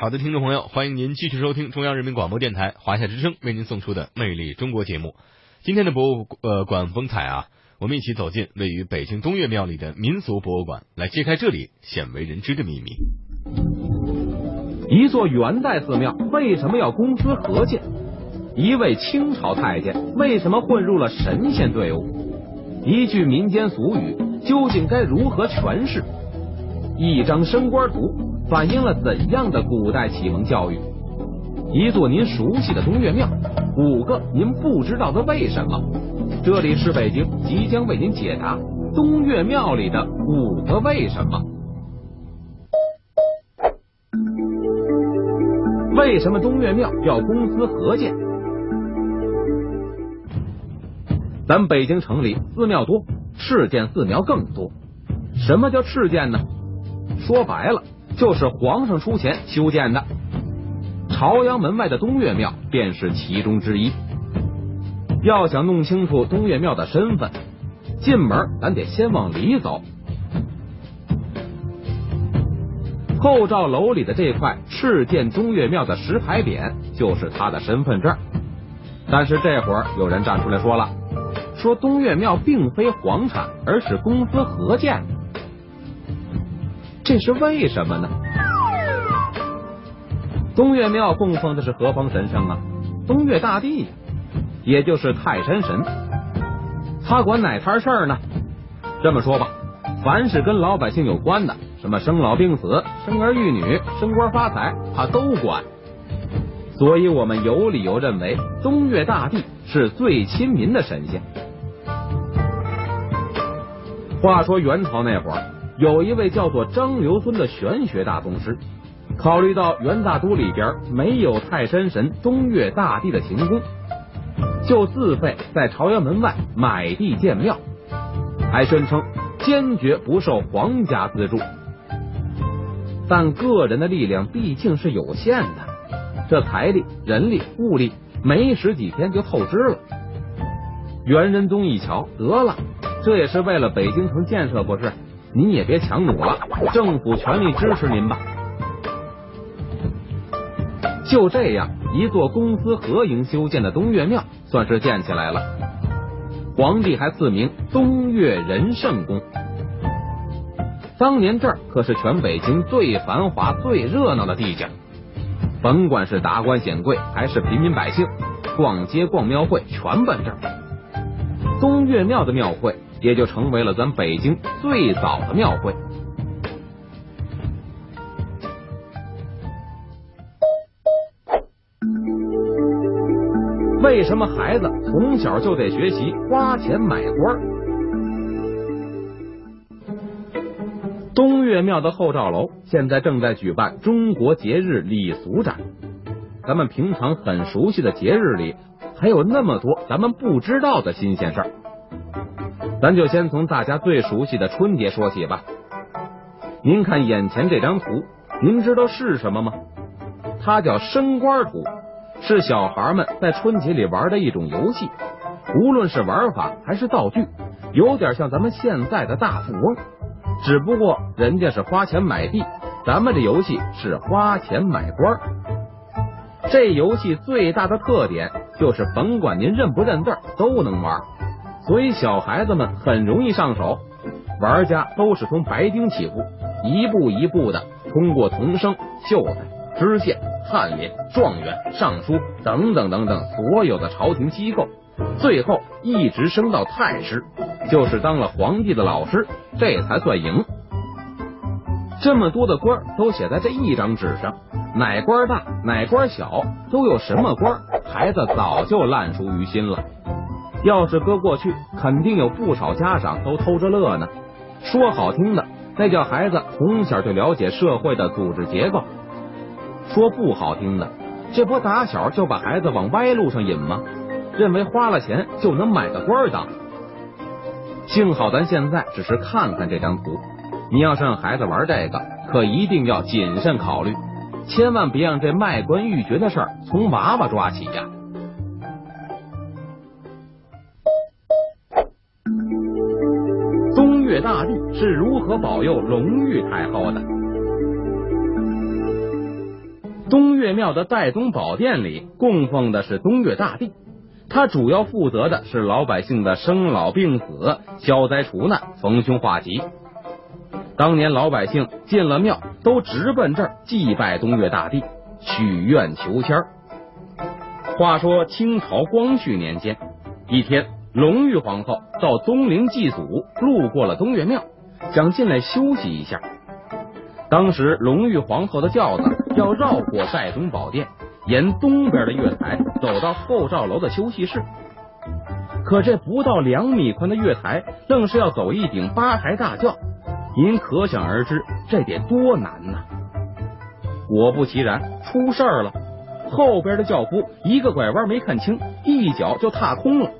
好的，听众朋友，欢迎您继续收听中央人民广播电台华夏之声为您送出的《魅力中国》节目。今天的博物呃馆风采啊，我们一起走进位于北京东岳庙里的民俗博物馆，来揭开这里鲜为人知的秘密。一座元代寺庙为什么要公私合建？一位清朝太监为什么混入了神仙队伍？一句民间俗语究竟该如何诠释？一张升官图。反映了怎样的古代启蒙教育？一座您熟悉的东岳庙，五个您不知道的为什么？这里是北京，即将为您解答东岳庙里的五个为什么。为什么东岳庙要公私合建？咱北京城里寺庙多，赤建寺庙更多。什么叫赤建呢？说白了。就是皇上出钱修建的，朝阳门外的东岳庙便是其中之一。要想弄清楚东岳庙的身份，进门咱得先往里走。后罩楼里的这块敕建东岳庙的石牌匾，就是他的身份证。但是这会儿有人站出来说了，说东岳庙并非皇产，而是公私合建。这是为什么呢？东岳庙供奉的是何方神圣啊？东岳大帝，也就是泰山神。他管哪摊事儿呢？这么说吧，凡是跟老百姓有关的，什么生老病死、生儿育女、升官发财，他都管。所以我们有理由认为，东岳大帝是最亲民的神仙。话说元朝那会儿。有一位叫做张留孙的玄学大宗师，考虑到元大都里边没有泰山神东岳大帝的行宫，就自费在朝阳门外买地建庙，还宣称坚决不受皇家资助。但个人的力量毕竟是有限的，这财力、人力、物力没使几天就透支了。元仁宗一瞧，得了，这也是为了北京城建设，不是？您也别强弩了，政府全力支持您吧。就这样，一座公私合营修建的东岳庙算是建起来了。皇帝还赐名东岳仁圣宫。当年这儿可是全北京最繁华、最热闹的地界，甭管是达官显贵还是平民百姓，逛街逛庙会全奔这儿。东岳庙的庙会。也就成为了咱北京最早的庙会。为什么孩子从小就得学习花钱买官？东岳庙的后赵楼现在正在举办中国节日礼俗展。咱们平常很熟悉的节日里，还有那么多咱们不知道的新鲜事儿。咱就先从大家最熟悉的春节说起吧。您看眼前这张图，您知道是什么吗？它叫升官图，是小孩们在春节里玩的一种游戏。无论是玩法还是道具，有点像咱们现在的大富翁，只不过人家是花钱买地，咱们这游戏是花钱买官。这游戏最大的特点就是，甭管您认不认字，都能玩。所以小孩子们很容易上手，玩家都是从白丁起步，一步一步的通过童生、秀才、知县、翰林、状元、尚书等等等等所有的朝廷机构，最后一直升到太师，就是当了皇帝的老师，这才算赢。这么多的官都写在这一张纸上，哪官大哪官小，都有什么官，孩子早就烂熟于心了。要是搁过去，肯定有不少家长都偷着乐呢。说好听的，那叫孩子从小就了解社会的组织结构；说不好听的，这不打小就把孩子往歪路上引吗？认为花了钱就能买个官当。幸好咱现在只是看看这张图，你要是让孩子玩这个，可一定要谨慎考虑，千万别让这卖官鬻爵的事儿从娃娃抓起呀。是如何保佑隆裕太后的？东岳庙的岱宗宝殿里供奉的是东岳大帝，他主要负责的是老百姓的生老病死、消灾除难、逢凶化吉。当年老百姓进了庙，都直奔这儿祭拜东岳大帝，许愿求签。话说清朝光绪年间，一天，隆裕皇后到东陵祭祖，路过了东岳庙，想进来休息一下。当时隆裕皇后的轿子要绕过岱宗宝殿，沿东边的月台走到后罩楼的休息室。可这不到两米宽的月台，愣是要走一顶八抬大轿，您可想而知这得多难呐！果不其然，出事儿了。后边的轿夫一个拐弯没看清，一脚就踏空了。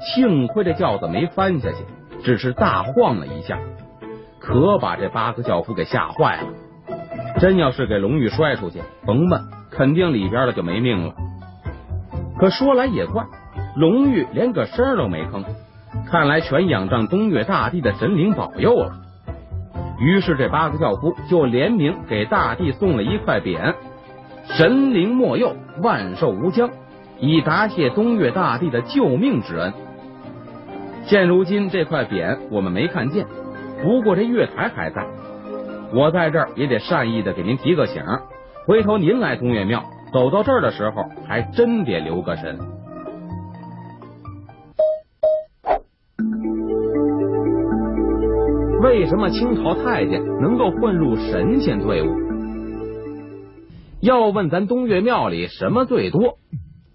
幸亏这轿子没翻下去，只是大晃了一下。可把这八个轿夫给吓坏了，真要是给龙玉摔出去，甭问，肯定里边的就没命了。可说来也怪，龙玉连个声都没吭，看来全仰仗东岳大帝的神灵保佑了。于是这八个轿夫就联名给大帝送了一块匾：“神灵莫佑，万寿无疆”，以答谢东岳大帝的救命之恩。现如今这块匾我们没看见。不过这月台还在，我在这儿也得善意的给您提个醒，回头您来东岳庙走到这儿的时候，还真得留个神。为什么清朝太监能够混入神仙队伍？要问咱东岳庙里什么最多，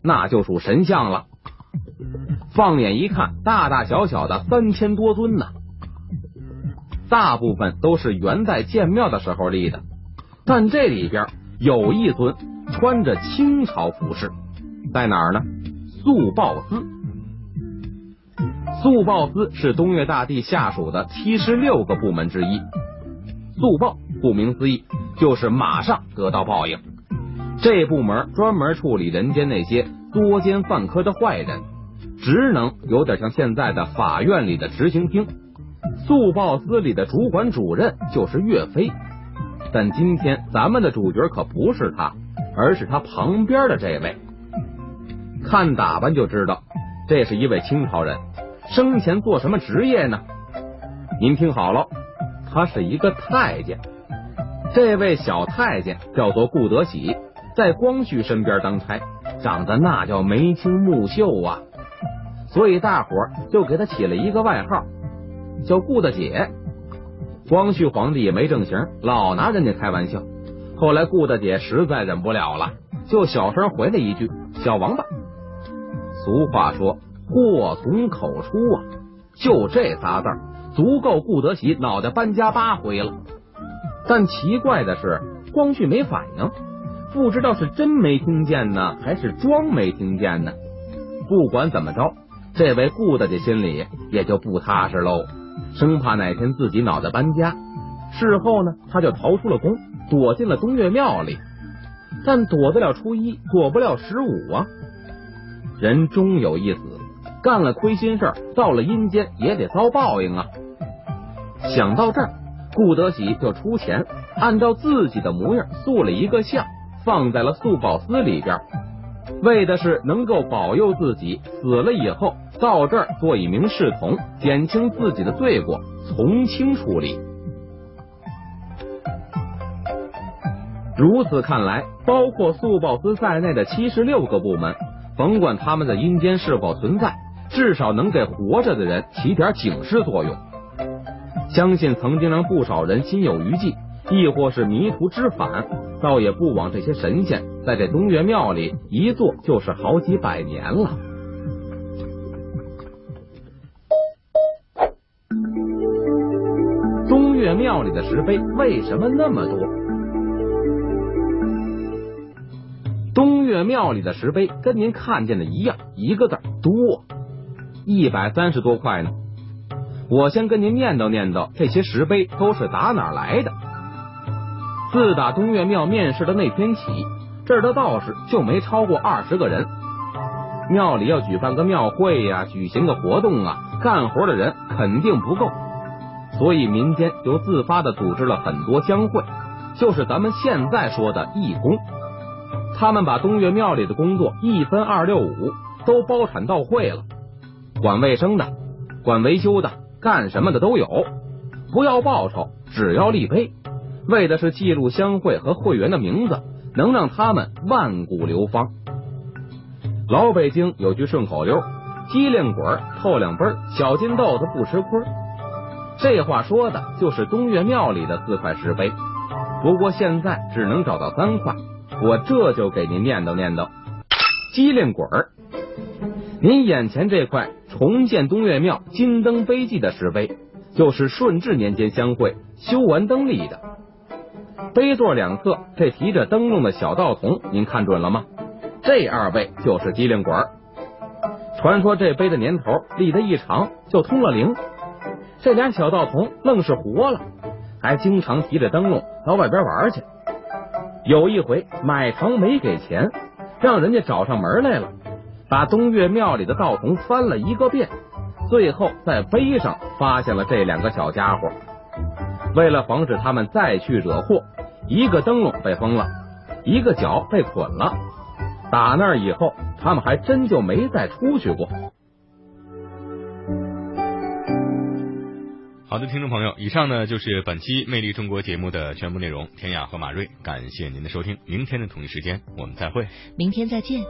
那就属神像了。放眼一看，大大小小的三千多尊呢。大部分都是元代建庙的时候立的，但这里边有一尊穿着清朝服饰，在哪儿呢？肃报司。肃报司是东岳大帝下属的七十六个部门之一。肃报顾名思义，就是马上得到报应。这部门专门处理人间那些作奸犯科的坏人，职能有点像现在的法院里的执行厅。速报司里的主管主任就是岳飞，但今天咱们的主角可不是他，而是他旁边的这位。看打扮就知道，这是一位清朝人。生前做什么职业呢？您听好了，他是一个太监。这位小太监叫做顾德喜，在光绪身边当差，长得那叫眉清目秀啊，所以大伙就给他起了一个外号。叫顾大姐，光绪皇帝也没正形，老拿人家开玩笑。后来顾大姐实在忍不了了，就小声回了一句：“小王八。”俗话说“祸从口出”啊，就这仨字足够顾德喜脑袋搬家八回了。但奇怪的是，光绪没反应，不知道是真没听见呢，还是装没听见呢。不管怎么着，这位顾大姐心里也就不踏实喽。生怕哪天自己脑袋搬家，事后呢，他就逃出了宫，躲进了东岳庙里。但躲得了初一，躲不了十五啊！人终有一死，干了亏心事儿到了阴间也得遭报应啊！想到这儿，顾德喜就出钱，按照自己的模样塑了一个像，放在了素宝司里边，为的是能够保佑自己死了以后。到这儿做一名侍童，减轻自己的罪过，从轻处理。如此看来，包括速报司在内的七十六个部门，甭管他们的阴间是否存在，至少能给活着的人起点警示作用。相信曾经让不少人心有余悸，亦或是迷途知返，倒也不枉这些神仙在这东岳庙里一坐就是好几百年了。东岳庙里的石碑为什么那么多？东岳庙里的石碑跟您看见的一样，一个字多，一百三十多块呢。我先跟您念叨念叨，这些石碑都是打哪儿来的？自打东岳庙面世的那天起，这儿的道士就没超过二十个人。庙里要举办个庙会呀，举行个活动啊，干活的人肯定不够。所以民间就自发的组织了很多乡会，就是咱们现在说的义工。他们把东岳庙里的工作一分二六五都包产到会了，管卫生的、管维修的、干什么的都有，不要报酬，只要立碑，为的是记录乡会和会员的名字，能让他们万古流芳。老北京有句顺口溜：机灵鬼透两杯，小金豆子不吃亏。这话说的就是东岳庙里的四块石碑，不过现在只能找到三块，我这就给您念叨念叨。机灵鬼儿，您眼前这块重建东岳庙金灯碑记的石碑，就是顺治年间相会修完灯立的。碑座两侧这提着灯笼的小道童，您看准了吗？这二位就是机灵鬼。传说这碑的年头立得一长，就通了灵。这俩小道童愣是活了，还经常提着灯笼到外边玩去。有一回买糖没给钱，让人家找上门来了，把东岳庙里的道童翻了一个遍，最后在碑上发现了这两个小家伙。为了防止他们再去惹祸，一个灯笼被封了，一个脚被捆了。打那以后，他们还真就没再出去过。好的，听众朋友，以上呢就是本期《魅力中国》节目的全部内容。天雅和马瑞，感谢您的收听，明天的同一时间我们再会，明天再见。